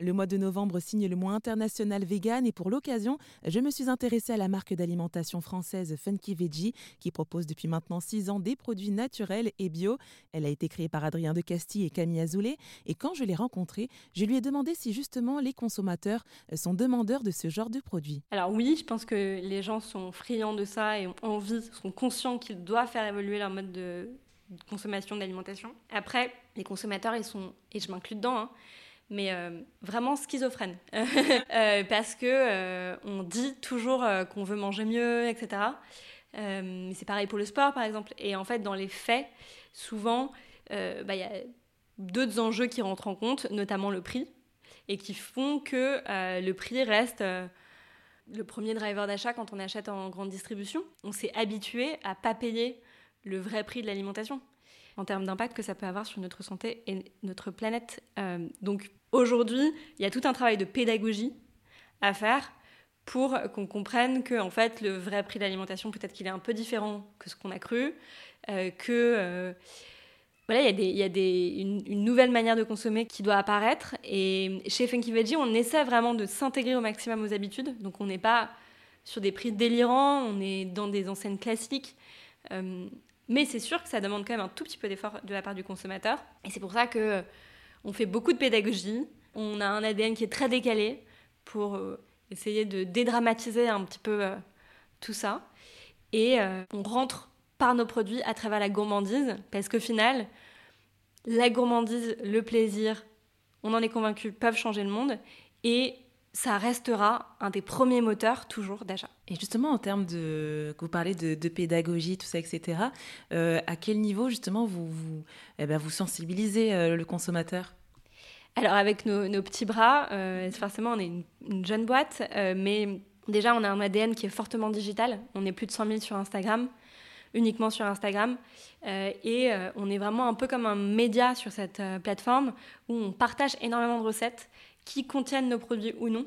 Le mois de novembre signe le mois international vegan et pour l'occasion, je me suis intéressée à la marque d'alimentation française Funky Veggie qui propose depuis maintenant six ans des produits naturels et bio. Elle a été créée par Adrien de Castille et Camille Azoulay et quand je l'ai rencontrée, je lui ai demandé si justement les consommateurs sont demandeurs de ce genre de produits. Alors oui, je pense que les gens sont friands de ça et ont envie, sont conscients qu'ils doivent faire évoluer leur mode de consommation d'alimentation. Après, les consommateurs, ils sont, et je m'inclus dedans, hein, mais euh, vraiment schizophrène. Euh, parce que euh, on dit toujours qu'on veut manger mieux, etc. mais c'est pareil pour le sport, par exemple. Et en fait, dans les faits, souvent, bah, il y a d'autres enjeux qui rentrent en compte, notamment le prix, et qui font que le prix reste le premier driver d'achat quand on achète en grande distribution. On s'est habitué à pas payer le vrai prix de l'alimentation en termes d'impact que ça peut avoir sur notre santé et notre planète. donc Aujourd'hui, il y a tout un travail de pédagogie à faire pour qu'on comprenne que en fait le vrai prix de l'alimentation peut-être qu'il est un peu différent que ce qu'on a cru, euh, que euh, voilà il y a, des, une, nouvelle manière de consommer qui doit apparaître et chez Funky Veggie on essaie vraiment de s'intégrer au maximum aux habitudes donc on n'est pas sur des prix délirants, on est dans des enseignes classiques. Euh, mais c'est sûr que ça demande quand même un tout petit peu d'effort de la part du consommateur. Et c'est pour ça que on fait beaucoup de pédagogie. On a un ADN qui est très décalé pour euh, essayer de dédramatiser un petit peu euh, tout ça. Et euh, on rentre par nos produits à travers la gourmandise, parce qu'au final, la gourmandise, le plaisir, on en est convaincu, peuvent changer le monde. Et ça restera un des premiers moteurs toujours d'achat. Et justement, en termes de, vous parlez de, pédagogie, tout ça, etc., à quel niveau justement vous, vous, eh ben, vous sensibilisez le consommateur? Alors avec nos, petits bras, euh, forcément on est une, jeune boîte, euh, mais déjà on a un ADN qui est fortement digital. On est plus de 100 000 sur Instagram, uniquement sur Instagram, euh, et on est vraiment un peu comme un média sur cette plateforme où on partage énormément de recettes qui contiennent nos produits ou non.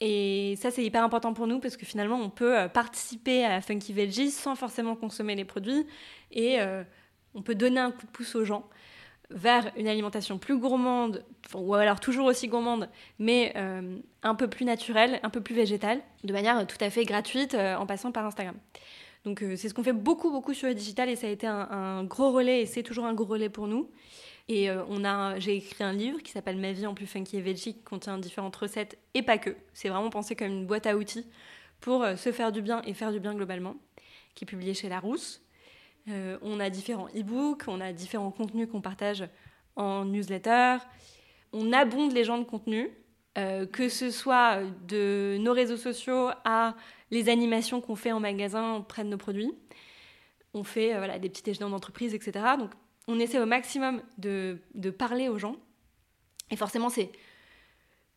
Et ça, c'est hyper important pour nous parce que finalement, on peut participer à Funky Veggie sans forcément consommer les produits et on peut donner un coup de pouce aux gens vers une alimentation plus gourmande, ou alors toujours aussi gourmande, mais euh, un peu plus naturelle, un peu plus végétale, de manière tout à fait gratuite euh, en passant par Instagram. Donc euh, c'est ce qu'on fait beaucoup, beaucoup sur le digital et ça a été un, gros relais et c'est toujours un gros relais pour nous. Et on a, j'ai écrit un livre qui s'appelle Ma vie en plus funky et veggie, qui contient différentes recettes et pas que. C'est vraiment pensé comme une boîte à outils pour se faire du bien et faire du bien globalement, qui est publié chez Larousse. Euh, on a différents e-books, on a différents contenus qu'on partage en newsletter. On abonde les gens de contenu, euh, que ce soit de nos réseaux sociaux à les animations qu'on fait en magasin auprès de nos produits. On fait euh, voilà, des petits déjeuners d'entreprise, etc. Donc on essaie au maximum de, parler aux gens. Et forcément, c'est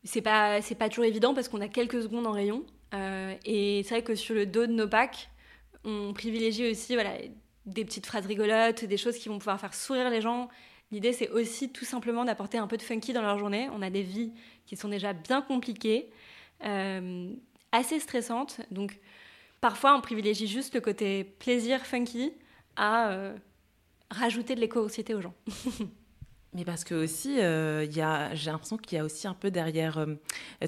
c'est pas, pas toujours évident parce qu'on a quelques secondes en rayon. et c'est vrai que sur le dos de nos packs, on privilégie aussi voilà, des petites phrases rigolotes, des choses qui vont pouvoir faire sourire les gens. L'idée, c'est aussi tout simplement d'apporter un peu de funky dans leur journée. On a des vies qui sont déjà bien compliquées, euh, assez stressantes. Donc, parfois, on privilégie juste le côté plaisir funky à euh, rajouter de l'éco-anxiété aux gens. Mais parce que aussi, euh, j'ai l'impression qu'il y a aussi un peu derrière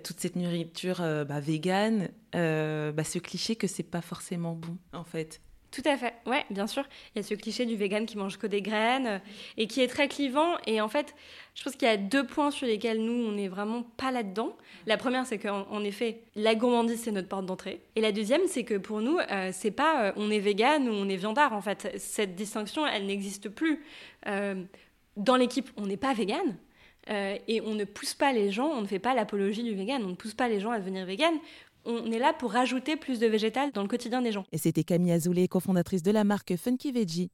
toute cette nourriture bah, végane, bah, ce cliché que c'est pas forcément bon, en fait. Tout à fait, ouais, bien sûr. Il y a ce cliché du vegan qui mange que des graines euh, et qui est très clivant. Et en fait, je pense qu'il y a deux points sur lesquels nous, on n'est vraiment pas là-dedans. La première, c'est qu'en effet, la gourmandise, c'est notre porte d'entrée. Et la deuxième, c'est que pour nous, euh, c'est pas euh, on est vegan ou on est viandard. En fait, cette distinction, elle n'existe plus. dans l'équipe, on n'est pas vegan. et on ne pousse pas les gens, on ne fait pas l'apologie du vegan, on ne pousse pas les gens à devenir vegan on est là pour rajouter plus de végétal dans le quotidien des gens. Et c'était Camille Azoulay, cofondatrice de la marque Funky Veggie.